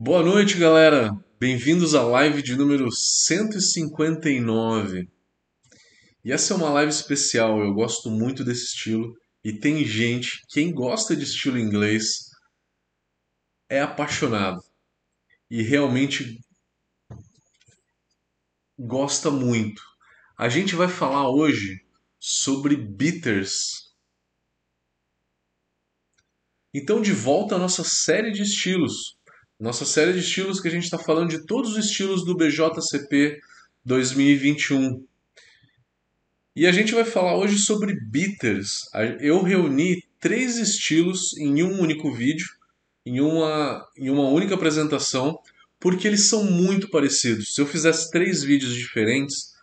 Boa noite, galera. Bem-vindos à live de número 159. E essa é uma live especial, eu gosto muito desse estilo e tem gente, quem gosta de estilo inglês é apaixonado e realmente gosta muito. A gente vai falar hoje sobre bitters. Então, de volta à nossa série de estilos. Nossa série de estilos que a gente está falando de todos os estilos do BJCP 2021. E a gente vai falar hoje sobre bitters. Eu reuni três estilos em um único vídeo, em uma, em uma única apresentação, porque eles são muito parecidos. Se eu fizesse três vídeos diferentes,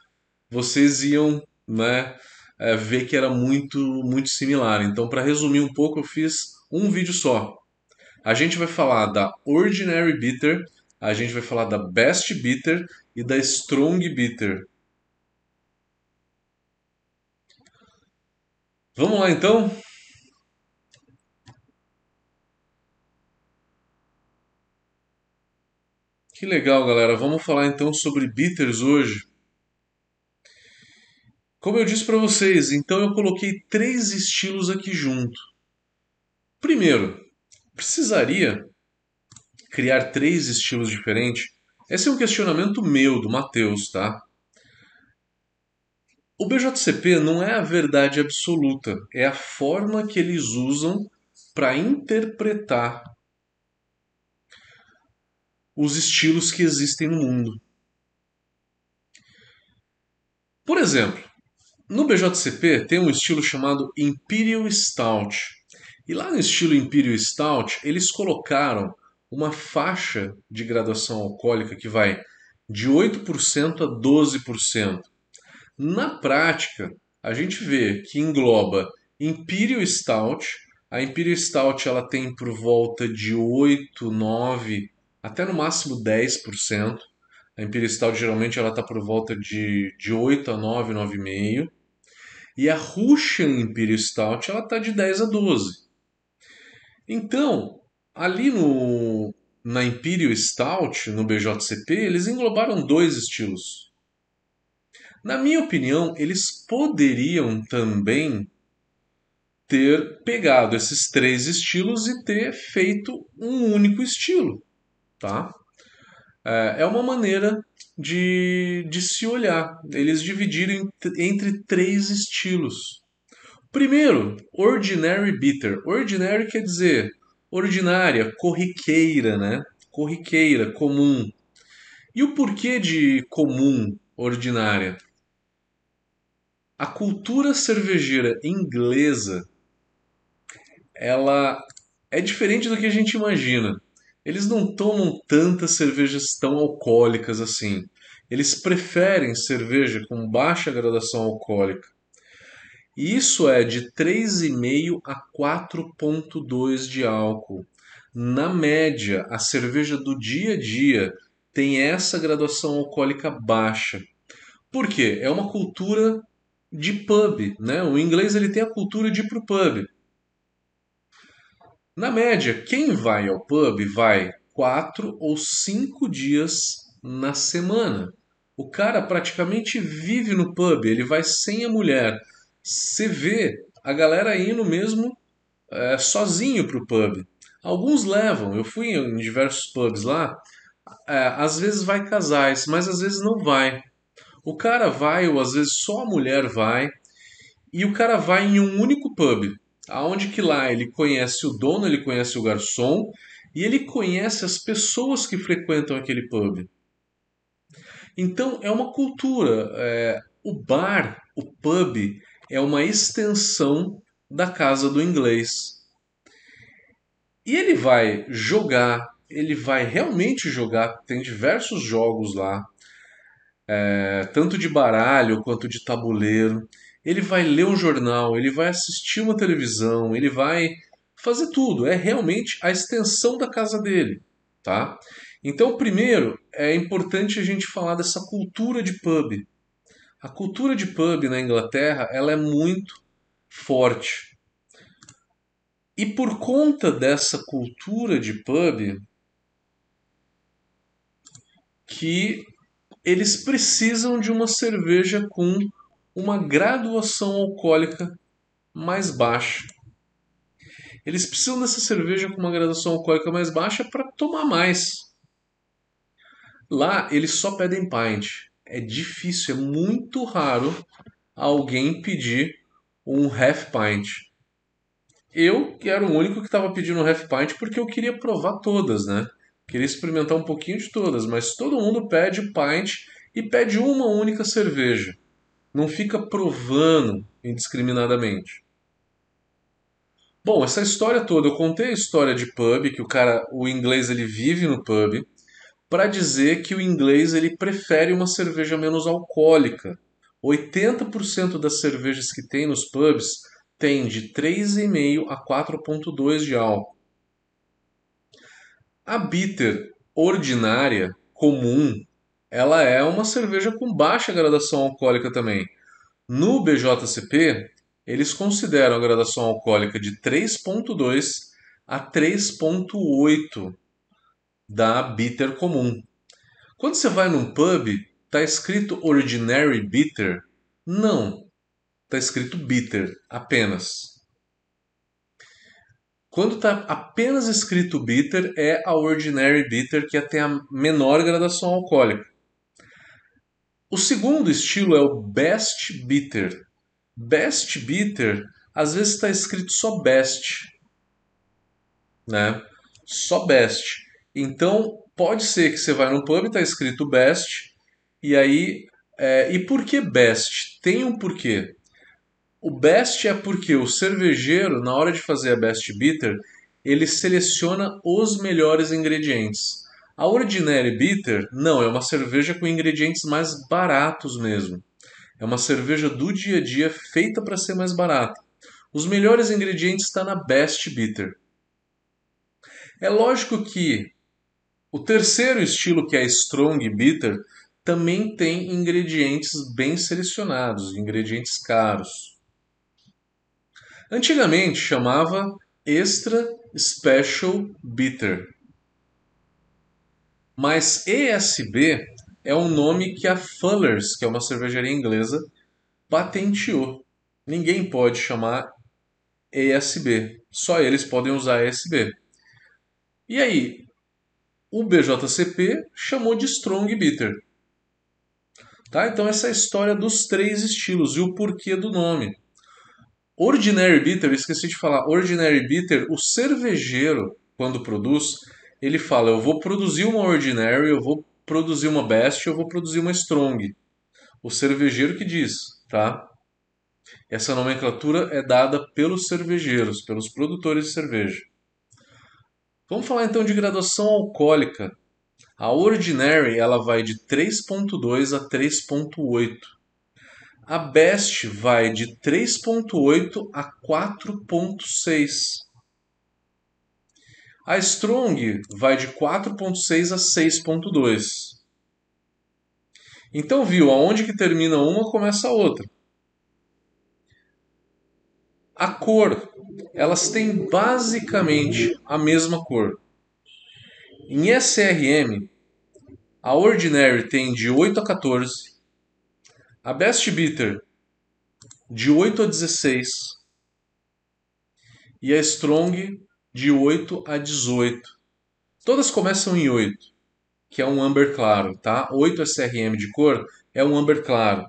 vocês iam né, é, ver que era muito, muito similar. Então, para resumir um pouco, eu fiz um vídeo só. A gente vai falar da Ordinary Bitter, a gente vai falar da Best Bitter e da Strong Bitter. Vamos lá então? Que legal, galera. Vamos falar então sobre bitters hoje. Como eu disse para vocês, então eu coloquei três estilos aqui junto. Primeiro, precisaria criar três estilos diferentes? Esse é um questionamento meu, do Matheus, tá? O BJCP não é a verdade absoluta, é a forma que eles usam para interpretar os estilos que existem no mundo. Por exemplo, no BJCP tem um estilo chamado Imperial Stout. E lá no estilo Imperial Stout, eles colocaram uma faixa de graduação alcoólica que vai de 8% a 12%. Na prática, a gente vê que engloba Imperial Stout. A Imperial Stout ela tem por volta de 8, 9, até no máximo 10%. A Imperial Stout geralmente ela está por volta de, de 8 a 9, 9,5%. E a Russian Imperial Stout ela está de 10 a 12. Então, ali no, na Imperial Stout, no BJCP, eles englobaram dois estilos. Na minha opinião, eles poderiam também ter pegado esses três estilos e ter feito um único estilo, tá? É, é uma maneira de, de se olhar. Eles dividiram entre três estilos. Primeiro, ordinary bitter. Ordinary quer dizer ordinária, corriqueira, né? Corriqueira, comum. E o porquê de comum, ordinária? A cultura cervejeira inglesa ela é diferente do que a gente imagina. Eles não tomam tantas cervejas tão alcoólicas assim. Eles preferem cerveja com baixa gradação alcoólica. Isso é de 3,5 a 4,2 de álcool. Na média, a cerveja do dia a dia tem essa graduação alcoólica baixa. Por quê? É uma cultura de pub, né? O inglês ele tem a cultura de ir pro pub. Na média, quem vai ao pub vai quatro ou cinco dias na semana. O cara praticamente vive no pub, ele vai sem a mulher você vê a galera indo mesmo é, sozinho para o pub. Alguns levam, eu fui em diversos pubs lá, é, às vezes vai casais, mas às vezes não vai. O cara vai, ou às vezes só a mulher vai, e o cara vai em um único pub, aonde que lá ele conhece o dono, ele conhece o garçom, e ele conhece as pessoas que frequentam aquele pub. Então é uma cultura. É, o bar, o pub, é uma extensão da casa do inglês. E ele vai jogar, ele vai realmente jogar, tem diversos jogos lá, é, tanto de baralho quanto de tabuleiro. Ele vai ler um jornal, ele vai assistir uma televisão, ele vai fazer tudo. É realmente a extensão da casa dele, tá? Então, primeiro, é importante a gente falar dessa cultura de pub. A cultura de pub na Inglaterra ela é muito forte. E por conta dessa cultura de pub, que eles precisam de uma cerveja com uma graduação alcoólica mais baixa. Eles precisam dessa cerveja com uma graduação alcoólica mais baixa para tomar mais. Lá eles só pedem pint. É difícil, é muito raro alguém pedir um half pint. Eu que era o único que estava pedindo um half pint porque eu queria provar todas, né? Queria experimentar um pouquinho de todas, mas todo mundo pede pint e pede uma única cerveja. Não fica provando indiscriminadamente. Bom, essa história toda, eu contei a história de pub, que o cara, o inglês ele vive no pub, para dizer que o inglês ele prefere uma cerveja menos alcoólica. 80% das cervejas que tem nos pubs tem de 3,5 a 4,2 de álcool. A bitter ordinária, comum, ela é uma cerveja com baixa gradação alcoólica também. No BJCP, eles consideram a gradação alcoólica de 3,2 a 3,8 da bitter comum. Quando você vai num pub, tá escrito Ordinary Bitter? Não, tá escrito Bitter apenas. Quando está apenas escrito bitter, é a Ordinary Bitter, que tem a menor gradação alcoólica. O segundo estilo é o Best Bitter. Best Bitter, às vezes está escrito só Best, né? Só Best. Então, pode ser que você vai no pub e está escrito Best, e aí. É, e por que Best? Tem um porquê. O Best é porque o cervejeiro, na hora de fazer a Best Bitter, ele seleciona os melhores ingredientes. A Ordinary Bitter, não, é uma cerveja com ingredientes mais baratos mesmo. É uma cerveja do dia a dia feita para ser mais barata. Os melhores ingredientes estão na Best Bitter. É lógico que o terceiro estilo, que é Strong Bitter, também tem ingredientes bem selecionados, ingredientes caros. Antigamente chamava Extra Special Bitter. Mas ESB é um nome que a Fuller's, que é uma cervejaria inglesa, patenteou. Ninguém pode chamar ESB, só eles podem usar ESB. E aí, o BJCP chamou de Strong Bitter. Tá? Então essa é a história dos três estilos e o porquê do nome. Ordinary Bitter, esqueci de falar, Ordinary Bitter, o cervejeiro, quando produz, ele fala, eu vou produzir uma Ordinary, eu vou produzir uma Best, eu vou produzir uma Strong. O cervejeiro que diz, tá? Essa nomenclatura é dada pelos cervejeiros, pelos produtores de cerveja. Vamos falar então de graduação alcoólica. A Ordinary ela vai de 3.2 a 3.8. A Best vai de 3.8 a 4.6. A Strong vai de 4.6 a 6.2. Então viu, aonde que termina uma começa a outra. A cor elas têm basicamente a mesma cor. Em SRM, a Ordinary tem de 8 a 14, a Best Bitter de 8 a 16 e a Strong de 8 a 18. Todas começam em 8, que é um amber claro, tá? 8 SRM de cor é um amber claro.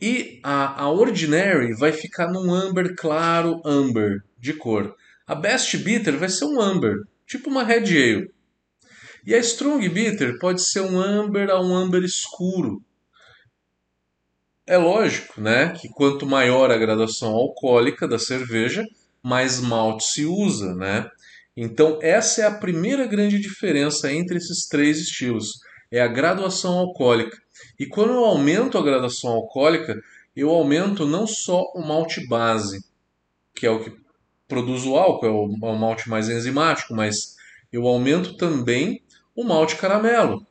E a, a Ordinary vai ficar num amber claro, amber, de cor. A Best Bitter vai ser um amber, tipo uma Red Ale. E a Strong Bitter pode ser um amber a um amber escuro. É lógico, né, que quanto maior a graduação alcoólica da cerveja, mais malte se usa, né? Então essa é a primeira grande diferença entre esses três estilos, é a graduação alcoólica. E quando eu aumento a graduação alcoólica, eu aumento não só o malte base, que é o que produz o álcool, é é o malte mais enzimático, mas eu aumento também o malte caramelo.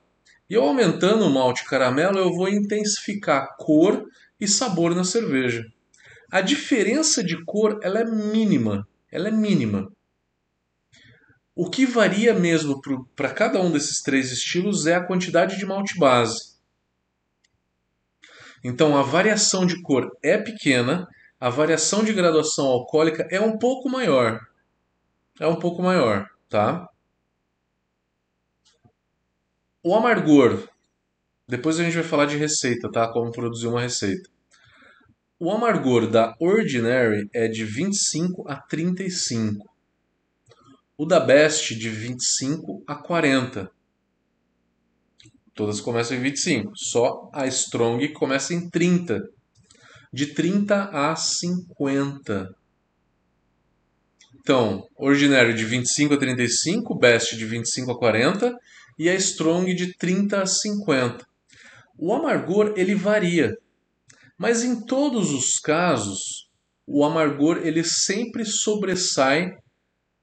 E eu aumentando o malte caramelo, eu vou intensificar cor e sabor na cerveja. A diferença de cor ela é mínima, ela é mínima. O que varia mesmo para cada um desses três estilos é a quantidade de malte base. Então a variação de cor é pequena, a variação de graduação alcoólica é um pouco maior. É um pouco maior, tá? O amargor. Depois a gente vai falar de receita, tá? Como produzir uma receita. O amargor da Ordinary é de 25 a 35. O da Best de 25 a 40. Todas começam em 25. Só a Strong começa em 30. De 30 a 50. Então, Ordinary de 25 a 35, Best de 25 a 40 e a Strong de 30 a 50. O amargor ele varia, mas em todos os casos o amargor ele sempre sobressai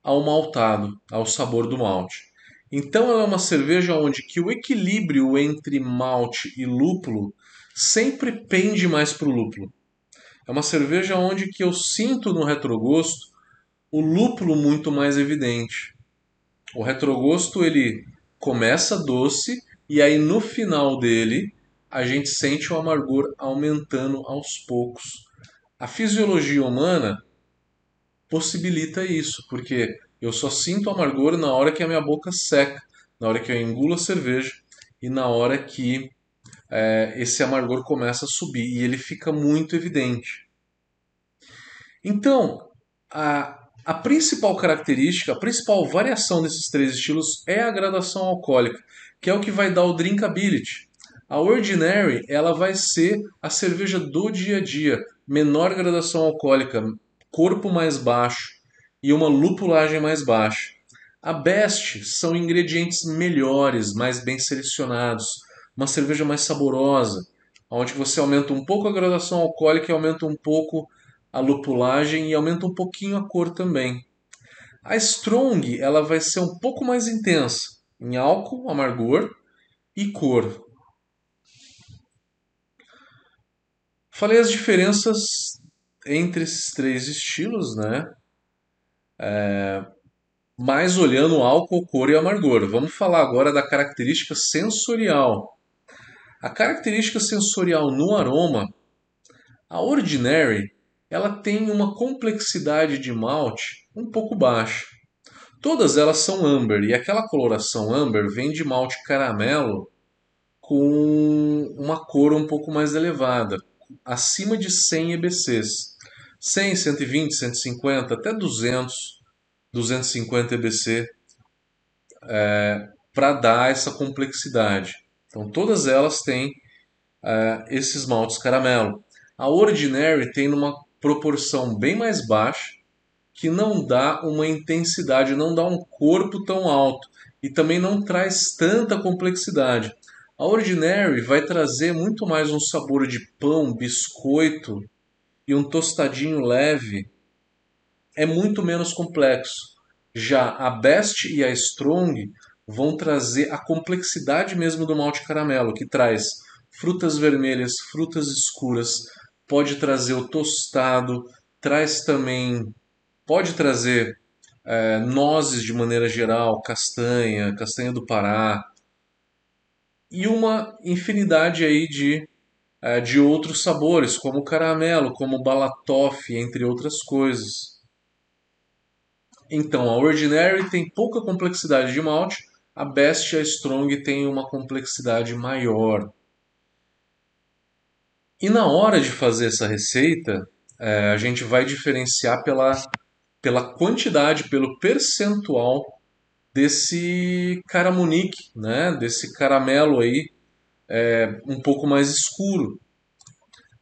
ao maltado, ao sabor do malte. Então ela é uma cerveja onde que o equilíbrio entre malte e lúpulo sempre pende mais para o lúpulo. É uma cerveja onde que eu sinto no retrogosto o lúpulo muito mais evidente. O retrogosto ele começa doce e aí no final dele a gente sente o amargor aumentando aos poucos. A fisiologia humana possibilita isso, porque eu só sinto amargor na hora que a minha boca seca, na hora que eu engulo a cerveja e na hora que é, esse amargor começa a subir e ele fica muito evidente. Então, a, a principal característica, a principal variação desses três estilos é a gradação alcoólica, que é o que vai dar o drinkability. A Ordinary ela vai ser a cerveja do dia a dia, menor gradação alcoólica, corpo mais baixo, e uma lupulagem mais baixa. A Best são ingredientes melhores, mais bem selecionados, uma cerveja mais saborosa, onde você aumenta um pouco a graduação alcoólica e aumenta um pouco a lupulagem e aumenta um pouquinho a cor também. A Strong ela vai ser um pouco mais intensa em álcool, amargor e cor. Falei as diferenças entre esses três estilos, né? É, mas olhando álcool, cor e amargor. Vamos falar agora da característica sensorial. A característica sensorial no aroma, a Ordinary, ela tem uma complexidade de malte um pouco baixa. Todas elas são amber e aquela coloração amber vem de malte caramelo com uma cor um pouco mais elevada, acima de 100 EBCs. 100, 120, 150, até 200, 250 EBC é, para dar essa complexidade. Então todas elas têm é, esses maltes caramelo. A Ordinary tem uma proporção bem mais baixa, que não dá uma intensidade, não dá um corpo tão alto e também não traz tanta complexidade. A Ordinary vai trazer muito mais um sabor de pão, biscoito, e um tostadinho leve é muito menos complexo. Já a Best e a Strong vão trazer a complexidade mesmo do malte caramelo, que traz frutas vermelhas, frutas escuras, pode trazer o tostado, traz também, pode trazer é, nozes de maneira geral, castanha, castanha do Pará, e uma infinidade aí de é, de outros sabores, como caramelo, como balatoff, entre outras coisas. Então, a Ordinary tem pouca complexidade de malte, a Best e a Strong tem uma complexidade maior. E na hora de fazer essa receita, é, a gente vai diferenciar pela, pela quantidade, pelo percentual desse caramunique, né? desse caramelo aí é, um pouco mais escuro.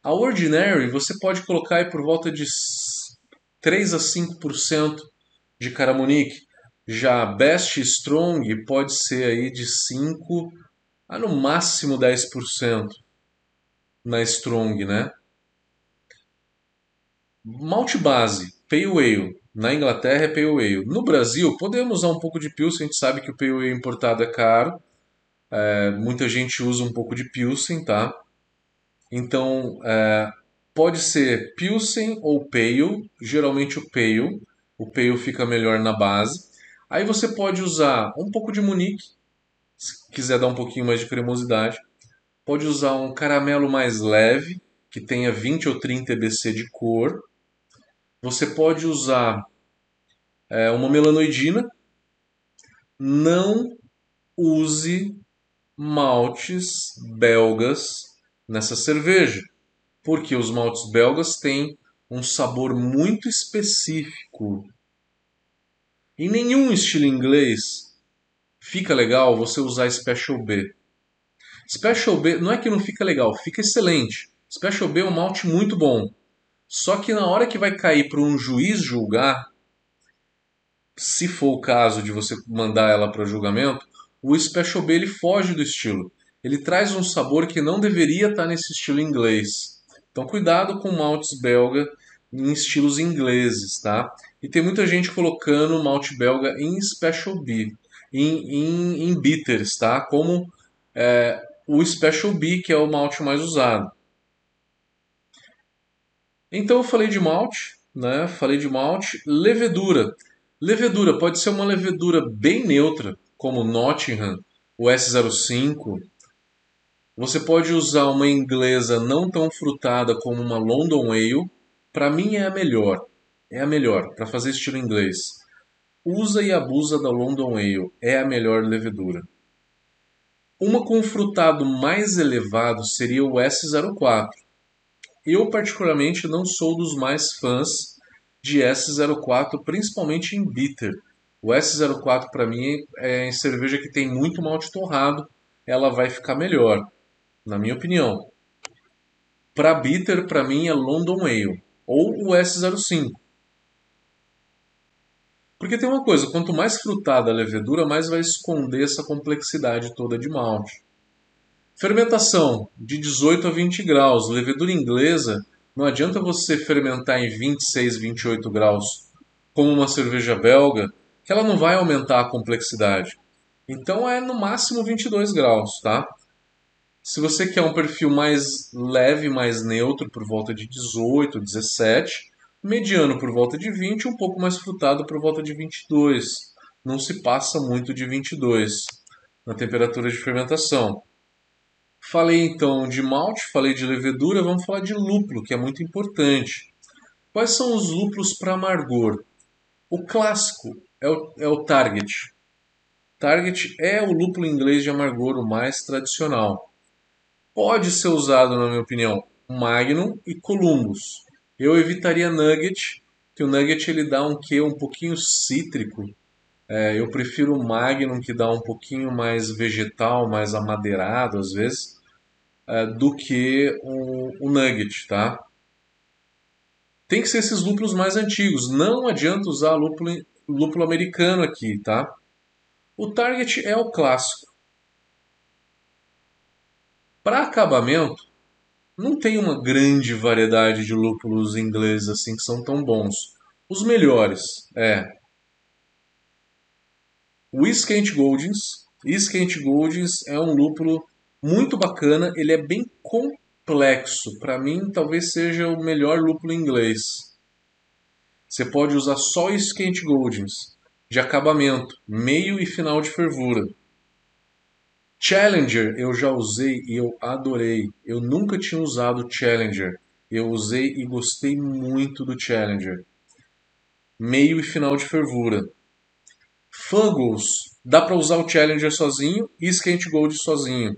A Ordinary você pode colocar aí por volta de 3 a 5% de Caramonique. Já a Best Strong pode ser aí de 5 a no máximo 10% na Strong, né? Malte base, Pale Ale. Na Inglaterra é Pale Ale. No Brasil, podemos usar um pouco de Pilsen. A gente sabe que o Pale Ale importado é caro. É, muita gente usa um pouco de Pilsen, tá? Então, é, pode ser Pilsen ou Pale, geralmente o Pale. O Pale fica melhor na base. Aí você pode usar um pouco de Munique, se quiser dar um pouquinho mais de cremosidade. Pode usar um caramelo mais leve, que tenha 20 ou 30 EBC de cor. Você pode usar é, uma melanoidina. Não use maltes belgas nessa cerveja, porque os maltes belgas têm um sabor muito específico. Em nenhum estilo inglês fica legal você usar Special B. Special B não é que não fica legal, fica excelente. Special B é um malte muito bom. Só que na hora que vai cair para um juiz julgar, se for o caso de você mandar ela para julgamento, o Special B ele foge do estilo. Ele traz um sabor que não deveria estar nesse estilo inglês. Então cuidado com maltes belga em estilos ingleses, tá? E tem muita gente colocando malte belga em Special B, em, em, em bitters, tá? Como é, o Special B, que é o malte mais usado. Então eu falei de malte, né? Falei de malte, levedura. Levedura pode ser uma levedura bem neutra, como Nottingham, o S05. Você pode usar uma inglesa não tão frutada como uma London Ale. Para mim é a melhor. É a melhor para fazer estilo inglês. Usa e abusa da London Ale. É a melhor levedura. Uma com frutado mais elevado seria o S04. Eu particularmente não sou dos mais fãs de S04, principalmente em bitter. O S04 para mim é em cerveja que tem muito malte torrado, ela vai ficar melhor, na minha opinião. Para bitter, para mim é London Ale ou o S05. Porque tem uma coisa, quanto mais frutada a levedura, mais vai esconder essa complexidade toda de malte. Fermentação de 18 a 20 graus, levedura inglesa não adianta você fermentar em 26, 28 graus como uma cerveja belga, que ela não vai aumentar a complexidade. Então é no máximo 22 graus, tá? Se você quer um perfil mais leve, mais neutro, por volta de 18, 17, mediano por volta de 20, um pouco mais frutado por volta de 22. Não se passa muito de 22 na temperatura de fermentação. Falei então de malte, falei de levedura, vamos falar de lúpulo, que é muito importante. Quais são os lúpulos para amargor? O clássico é o, é o Target. Target é o lúpulo inglês de amargor, mais tradicional. Pode ser usado, na minha opinião, Magnum e Columbus. Eu evitaria Nugget, que o Nugget ele dá um quê um pouquinho cítrico. É, eu prefiro o Magnum, que dá um pouquinho mais vegetal, mais amadeirado às vezes uh, do que o, o nugget, tá? Tem que ser esses lúpulos mais antigos. Não adianta usar lúpulo, lúpulo americano aqui, tá? O Target é o clássico. Para acabamento, não tem uma grande variedade de lúpulos ingleses assim que são tão bons. Os melhores é o Iskent Goldings. Iskent Goldings é um lúpulo muito bacana, ele é bem complexo. Para mim, talvez seja o melhor lúpulo inglês. Você pode usar só Skent Goldings, de acabamento, meio e final de fervura. Challenger eu já usei e eu adorei. Eu nunca tinha usado Challenger. Eu usei e gostei muito do Challenger. Meio e final de fervura. Fuggles, dá para usar o Challenger sozinho e Skent Gold sozinho.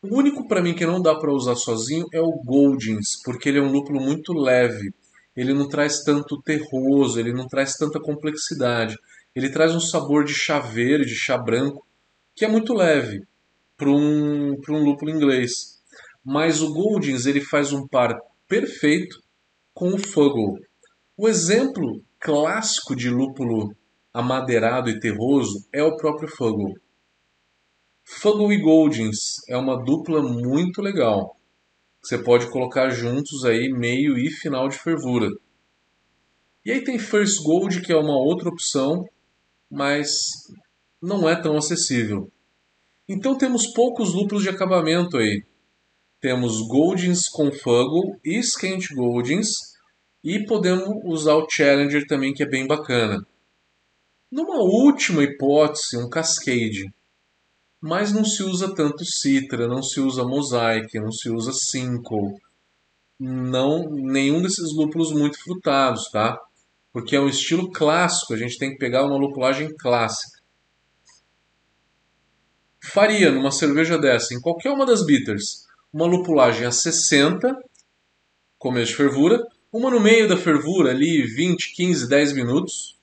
O único para mim que não dá para usar sozinho é o Goldings, porque ele é um lúpulo muito leve. Ele não traz tanto terroso, ele não traz tanta complexidade. Ele traz um sabor de chá verde, de chá branco, que é muito leve para um, um lúpulo inglês. Mas o Goldings ele faz um par perfeito com o Fuggle. O exemplo clássico de lúpulo amadeirado e terroso é o próprio Fuggle. Fuggle e Goldings é uma dupla muito legal. Você pode colocar juntos aí meio e final de fervura. E aí tem First Gold, que é uma outra opção, mas não é tão acessível. Então temos poucos lúpulos de acabamento aí. Temos Goldings com Fuggle e Skent Goldings. E podemos usar o Challenger também, que é bem bacana. Numa última hipótese, um cascade. Mas não se usa tanto citra, não se usa mosaic, não se usa cinco, não nenhum desses lúpulos muito frutados, tá? Porque é um estilo clássico, a gente tem que pegar uma lupulagem clássica. Faria numa cerveja dessa, em qualquer uma das bitters, uma lupulagem a 60, começo de fervura, uma no meio da fervura ali 20, 15, 10 minutos,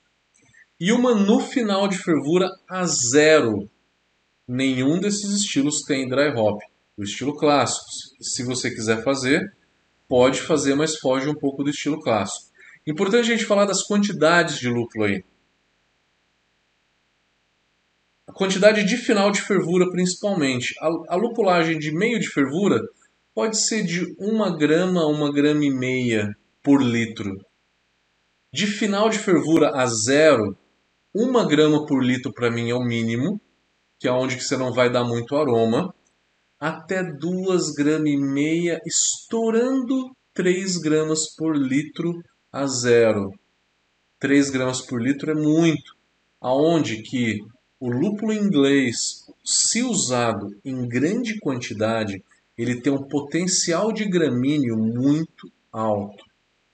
e uma no final de fervura a zero. Nenhum desses estilos tem dry hop. O estilo clássico, se você quiser fazer, pode fazer, mas foge um pouco do estilo clássico. Importante a gente falar das quantidades de lúpulo aí. A quantidade de final de fervura, principalmente. A, a lupulagem de meio de fervura pode ser de 1 grama a 1 grama e meia por litro. De final de fervura a zero, uma grama por litro para mim é o mínimo, que é onde que você não vai dar muito aroma, até duas gramas e meia, estourando 3 gramas por litro a zero. 3 gramas por litro é muito, aonde que o lúpulo inglês, se usado em grande quantidade, ele tem um potencial de gramíneo muito alto.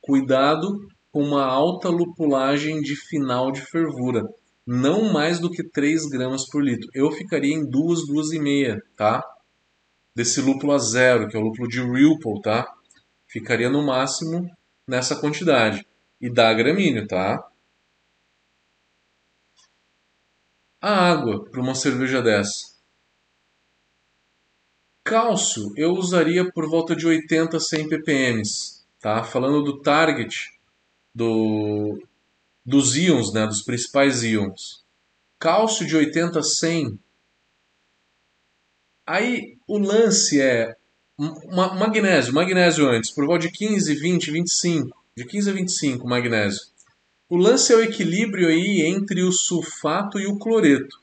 Cuidado com uma alta lupulagem de final de fervura. Não mais do que 3 gramas por litro. Eu ficaria em 2, 2,5, tá? Desse lúpulo a zero, que é o lúpulo de Ripple, tá? Ficaria no máximo nessa quantidade. E dá gramíneo, tá? A água para uma cerveja dessa. Cálcio eu usaria por volta de 80 a 100 ppm, tá? Falando do target do, dos íons, né, dos principais íons. Cálcio de 80 a 100. Aí o lance é ma magnésio, magnésio antes, por volta de 15, 20, 25, de 15 a 25 magnésio. O lance é o equilíbrio aí entre o sulfato e o cloreto.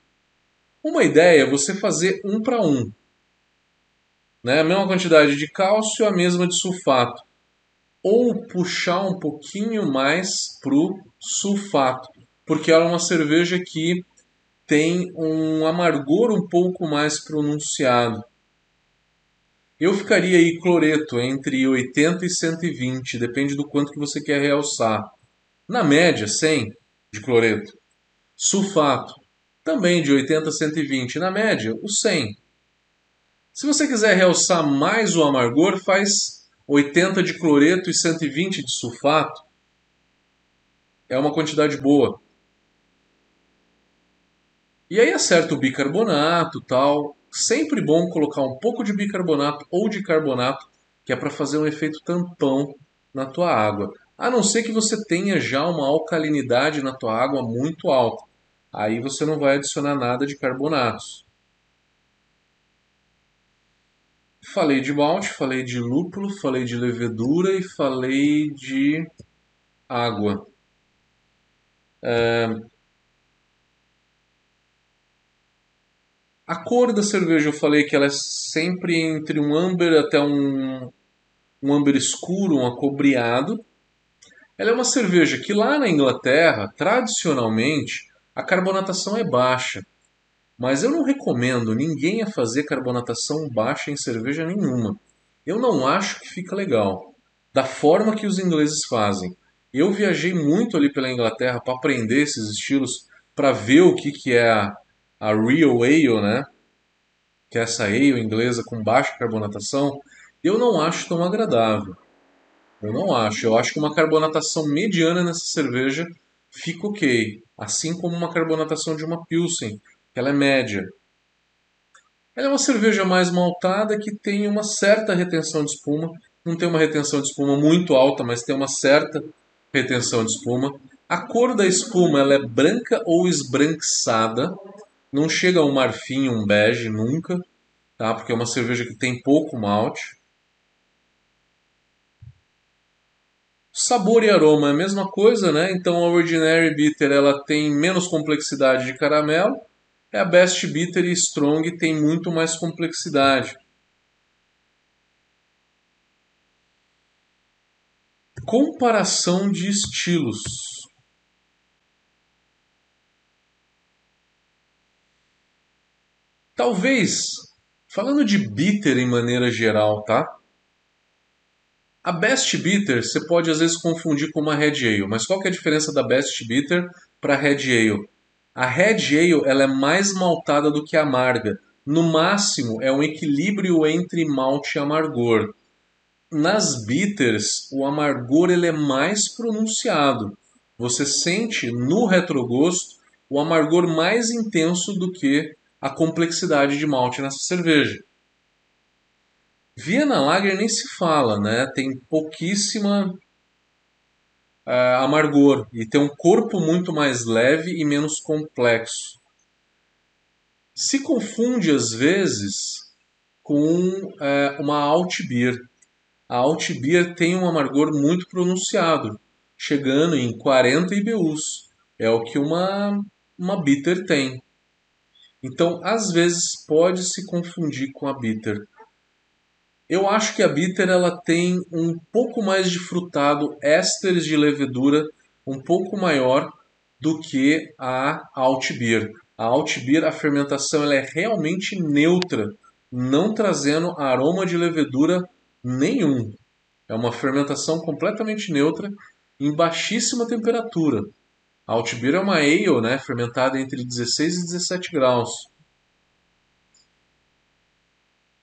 Uma ideia é você fazer um para um. Né? A mesma quantidade de cálcio, a mesma de sulfato ou puxar um pouquinho mais pro sulfato, porque ela é uma cerveja que tem um amargor um pouco mais pronunciado. Eu ficaria aí cloreto entre 80 e 120, depende do quanto que você quer realçar. Na média, 100 de cloreto. Sulfato, também de 80 a 120, na média, o 100. Se você quiser realçar mais o amargor, faz 80 de cloreto e 120 de sulfato é uma quantidade boa. E aí acerta o bicarbonato, tal. Sempre bom colocar um pouco de bicarbonato ou de carbonato, que é para fazer um efeito tampão na tua água. A não ser que você tenha já uma alcalinidade na tua água muito alta. Aí você não vai adicionar nada de carbonatos. Falei de malte, falei de lúpulo, falei de levedura e falei de água. É... A cor da cerveja eu falei que ela é sempre entre um amber até um, um amber escuro, um acobreado. Ela é uma cerveja que lá na Inglaterra, tradicionalmente, a carbonatação é baixa. Mas eu não recomendo ninguém a fazer carbonatação baixa em cerveja nenhuma. Eu não acho que fica legal. Da forma que os ingleses fazem. Eu viajei muito ali pela Inglaterra para aprender esses estilos, para ver o que, que é a, a Real Ale, né? Que é essa ale inglesa com baixa carbonatação. Eu não acho tão agradável. Eu não acho. Eu acho que uma carbonatação mediana nessa cerveja fica ok. Assim como uma carbonatação de uma Pilsen, ela é média. Ela é uma cerveja mais maltada que tem uma certa retenção de espuma. Não tem uma retenção de espuma muito alta, mas tem uma certa retenção de espuma. A cor da espuma ela é branca ou esbranquiçada. Não chega a um marfim, um bege, nunca. Tá? Porque é uma cerveja que tem pouco malte. Sabor e aroma é a mesma coisa, né? Então a Ordinary Bitter ela tem menos complexidade de caramelo é a Best Bitter e Strong tem muito mais complexidade. Comparação de estilos. Talvez, falando de bitter em maneira geral, tá? A Best Bitter você pode às vezes confundir com uma Red Ale, mas qual que é a diferença da Best Bitter para Red Ale? A Red Ale ela é mais maltada do que amarga. No máximo é um equilíbrio entre malte e amargor. Nas bitters, o amargor ele é mais pronunciado. Você sente no retrogosto o amargor mais intenso do que a complexidade de malte nessa cerveja. Viena Lager nem se fala, né? Tem pouquíssima uh, amargor e tem um corpo muito mais leve e menos complexo. Se confunde às vezes com uh, uma alt beer. A alt beer tem um amargor muito pronunciado, chegando em 40 IBUs. É o que uma, uma bitter tem. Então, às vezes, pode se confundir com a bitter. Eu acho que a bitter ela tem um pouco mais de frutado, ésteres de levedura um pouco maior do que a alt beer. A alt beer, a fermentação ela é realmente neutra, não trazendo aroma de levedura nenhum. É uma fermentação completamente neutra em baixíssima temperatura. A alt beer é uma ale, né, fermentada entre 16 e 17 graus.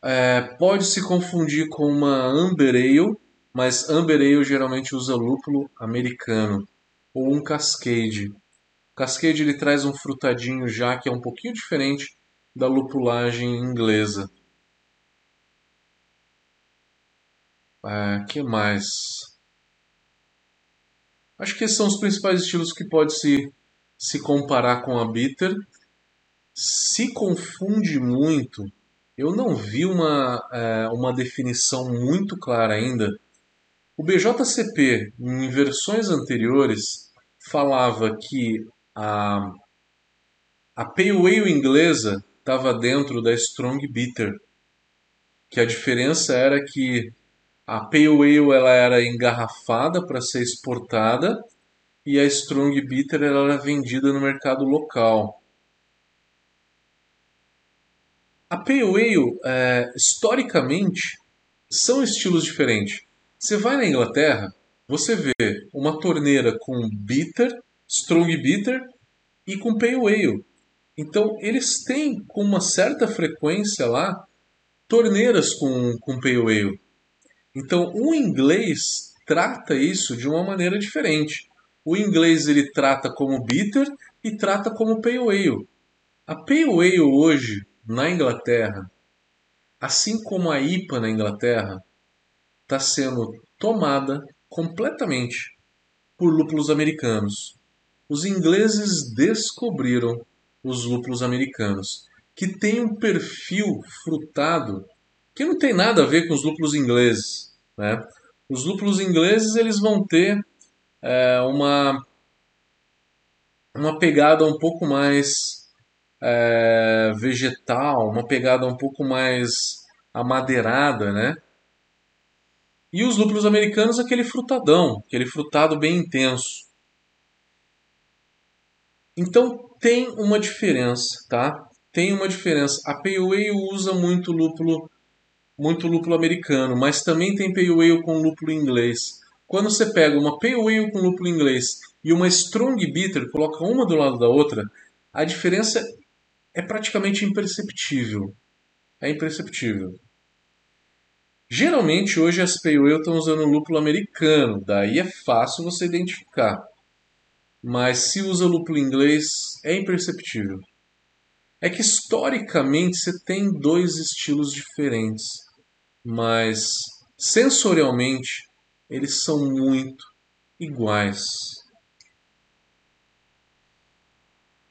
É, pode se confundir com uma Amber Ale, mas Amber Ale geralmente usa lúpulo americano ou um Cascade. O Cascade ele traz um frutadinho já que é um pouquinho diferente da lupulagem inglesa. É, que mais? Acho que esses são os principais estilos que pode se, se comparar com a bitter. Se confunde muito eu não vi uma, é, uma definição muito clara ainda. O BJCP, em versões anteriores, falava que a, a Pale Ale inglesa estava dentro da Strong Bitter, que a diferença era que a Pale Ale ela era engarrafada para ser exportada e a Strong Bitter ela era vendida no mercado local. A Pale Ale, é, historicamente, são estilos diferentes. Você vai na Inglaterra, você vê uma torneira com bitter, strong bitter e com Pale Ale. Então, eles têm com uma certa frequência lá torneiras com, com Pale Ale. Então, o inglês trata isso de uma maneira diferente. O inglês ele trata como bitter e trata como Pale Ale. A Pale Ale hoje, na Inglaterra, assim como a IPA na Inglaterra, está sendo tomada completamente por lúpulos americanos. Os ingleses descobriram os lúpulos americanos, que têm um perfil frutado que não tem nada a ver com os lúpulos ingleses. Né? Os lúpulos ingleses eles vão ter é, uma, uma pegada um pouco mais é, vegetal, uma pegada um pouco mais amadeirada, né? E os lúpulos americanos, aquele frutadão, aquele frutado bem intenso. Então tem uma diferença, tá? Tem uma diferença. A Pale Ale usa muito lúpulo, muito lúpulo americano, mas também tem Pale Ale com lúpulo inglês. Quando você pega uma Pale Ale com lúpulo inglês e uma Strong Bitter, coloca uma do lado da outra, a diferença é praticamente imperceptível. É imperceptível. Geralmente hoje as Ale estão usando lúpulo americano, daí é fácil você identificar. Mas se usa lúpulo inglês, é imperceptível. É que historicamente você tem dois estilos diferentes, mas sensorialmente eles são muito iguais.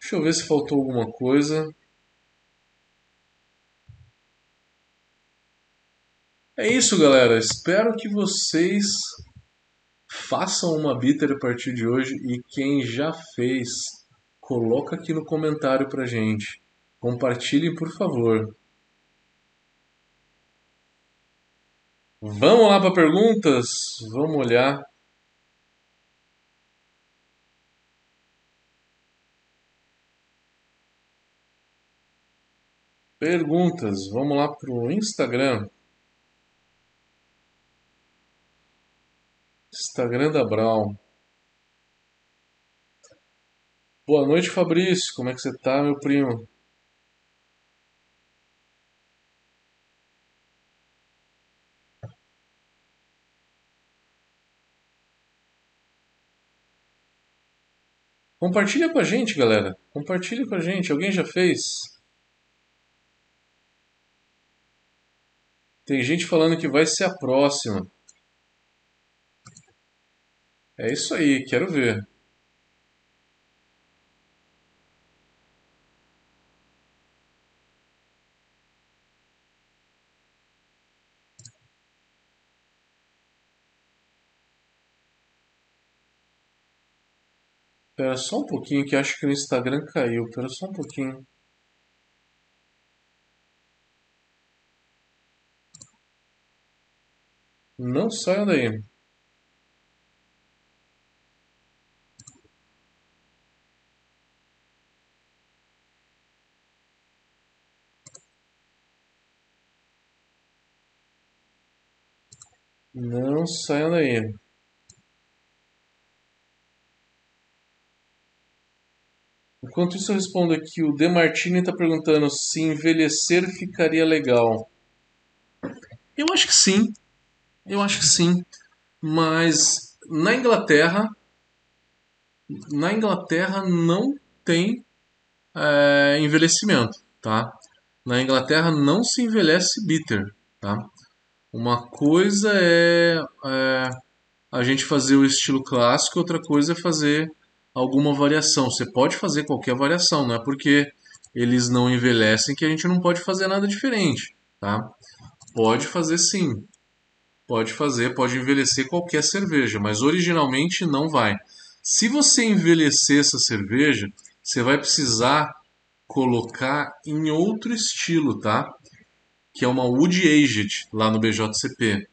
Deixa eu ver se faltou alguma coisa. É isso, galera. Espero que vocês façam uma bitter a partir de hoje e quem já fez, coloca aqui no comentário pra gente. Compartilhem, por favor. Vamos lá para perguntas? Vamos olhar. Perguntas. Vamos lá pro Instagram. Instagram da Brown. Boa noite, Fabrício. Como é que você tá, meu primo? Compartilha com a gente, galera. Compartilha com a gente. Alguém já fez? Tem gente falando que vai ser a próxima. É isso aí, quero ver. Espera só um pouquinho que acho que o Instagram caiu. Espera só um pouquinho. Não saia daí. Não saia daí. Enquanto isso, eu respondo aqui. O Demartini está perguntando se envelhecer ficaria legal. Eu acho que sim. Eu acho que sim. Mas na Inglaterra, na Inglaterra não tem é, envelhecimento, tá? Na Inglaterra não se envelhece bitter, tá? Uma coisa é, é a gente fazer o estilo clássico, outra coisa é fazer alguma variação. Você pode fazer qualquer variação, não é porque eles não envelhecem que a gente não pode fazer nada diferente, tá? Pode fazer sim. Pode fazer, pode envelhecer qualquer cerveja, mas originalmente não vai. Se você envelhecer essa cerveja, você vai precisar colocar em outro estilo, tá? Que é uma Wood Aged lá no BJCP.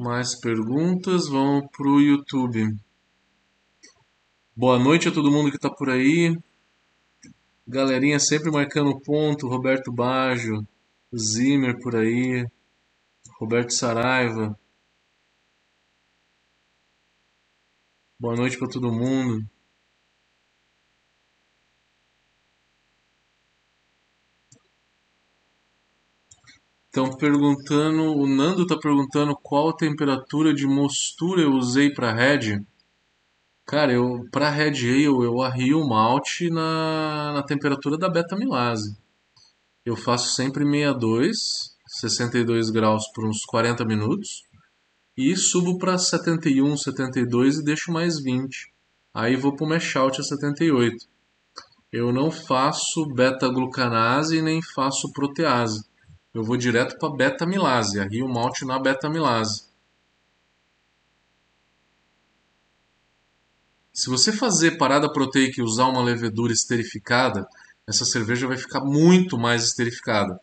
Mais perguntas? Vamos pro YouTube. Boa noite a todo mundo que está por aí. Galerinha sempre marcando ponto. Roberto Baggio, Zimmer por aí, Roberto Saraiva. Boa noite para todo mundo. Estão perguntando, o Nando está perguntando qual temperatura de mostura eu usei para Red. Cara, eu para Red Ale eu arrio o malte na, na temperatura da beta milase. Eu faço sempre 62, 62 graus por uns 40 minutos e subo para 71, 72 e deixo mais 20. Aí vou para o mash out a 78. Eu não faço beta-glucanase nem faço protease eu vou direto para beta-milase, Rio malte na beta-milase. Se você fazer parada proteica e usar uma levedura esterificada, essa cerveja vai ficar muito mais esterificada.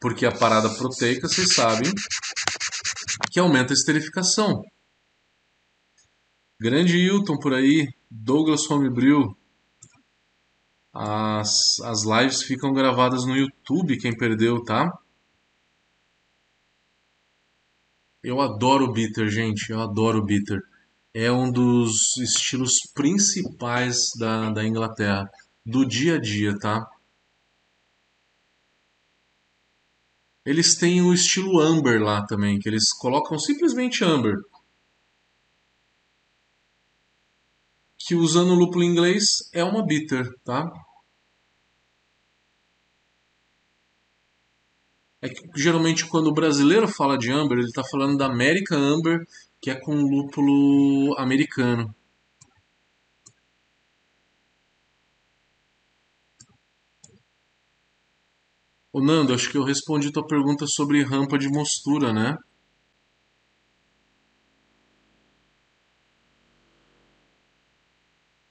Porque a parada proteica, vocês sabem, que aumenta a esterificação. Grande Hilton por aí, Douglas Homebrew. As, as lives ficam gravadas no YouTube, quem perdeu, tá? Eu adoro bitter, gente. Eu adoro bitter. É um dos estilos principais da, da Inglaterra, do dia a dia, tá? Eles têm o estilo amber lá também, que eles colocam simplesmente amber. Que usando o lúpulo inglês é uma bitter, tá? É que geralmente quando o brasileiro fala de Amber, ele está falando da American Amber, que é com lúpulo americano. Ô Nando, acho que eu respondi tua pergunta sobre rampa de mostura, né?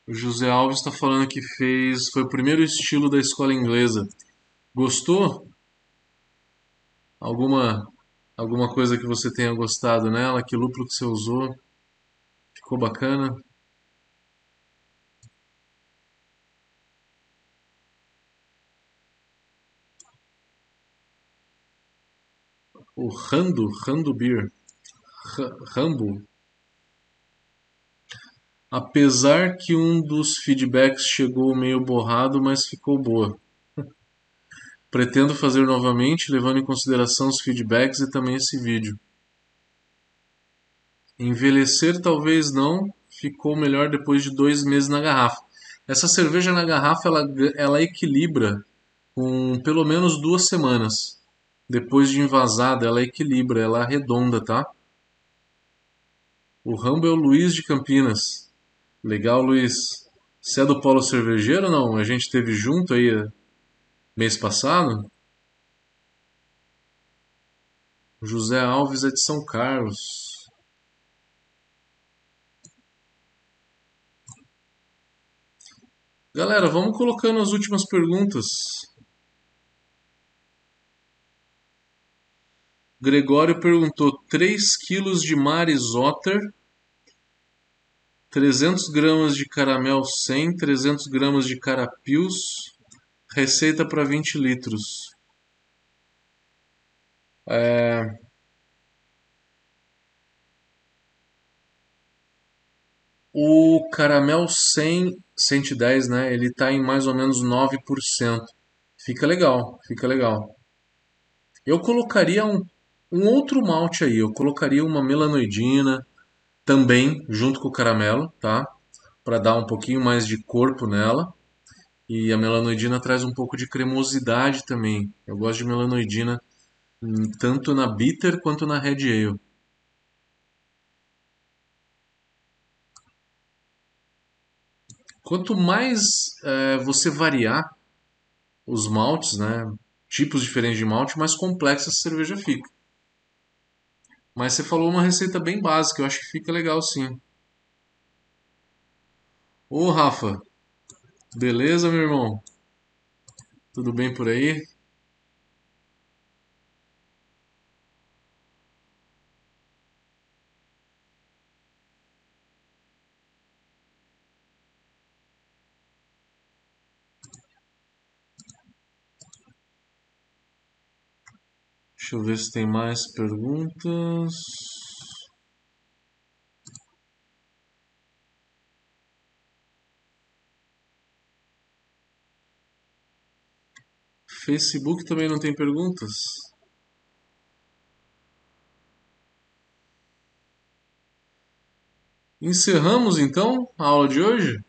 O José Alves está falando que fez. Foi o primeiro estilo da escola inglesa. Gostou? Alguma alguma coisa que você tenha gostado nela? Que lúpulo que você usou? Ficou bacana? O Rando, Rando Beer. Rambo. Apesar que um dos feedbacks chegou meio borrado, mas ficou boa. Pretendo fazer novamente, levando em consideração os feedbacks e também esse vídeo. Envelhecer talvez não, ficou melhor depois de dois meses na garrafa. Essa cerveja na garrafa ela, ela equilibra com pelo menos duas semanas. Depois de envasada, ela equilibra, ela arredonda, tá? O Rambo é o Luiz de Campinas. Legal, Luiz. Você é do Polo Cervejeiro ou não? A gente teve junto aí mês passado. José Alves é de São Carlos. Galera, vamos colocando as últimas perguntas. Gregório perguntou: 3 quilos de Maris Otter, 300 gramas de caramel 100, 300 gramas de carapios, receita para 20 litros. É... O caramel 100, 110, né? Ele tá em mais ou menos 9%. Fica legal, fica legal. Eu colocaria um um outro malte aí, eu colocaria uma melanoidina também junto com o caramelo, tá? Para dar um pouquinho mais de corpo nela. E a melanoidina traz um pouco de cremosidade também. Eu gosto de melanoidina hum, tanto na bitter quanto na red ale. Quanto mais é, você variar os maltes, né, tipos diferentes de malte, mais complexa essa cerveja fica. Mas você falou uma receita bem básica, eu acho que fica legal sim. Ô Rafa, beleza, meu irmão? Tudo bem por aí? Deixa eu ver se tem mais perguntas. Facebook também não tem perguntas? Encerramos então a aula de hoje?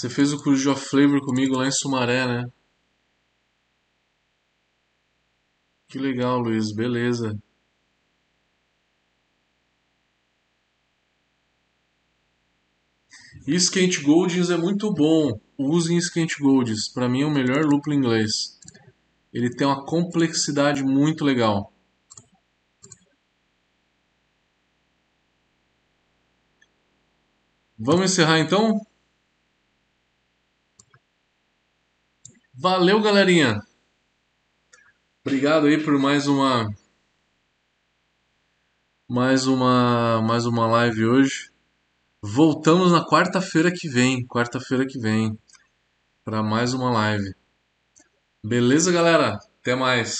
Você fez o curso de off flavor comigo lá em Sumaré, né? Que legal, Luiz. Beleza. E Skate Goldings é muito bom. Usem Skate Goldings. Para mim é o melhor lúpulo inglês. Ele tem uma complexidade muito legal. Vamos encerrar então? Valeu, galerinha. Obrigado aí por mais uma mais uma mais uma live hoje. Voltamos na quarta-feira que vem, quarta-feira que vem, para mais uma live. Beleza, galera? Até mais.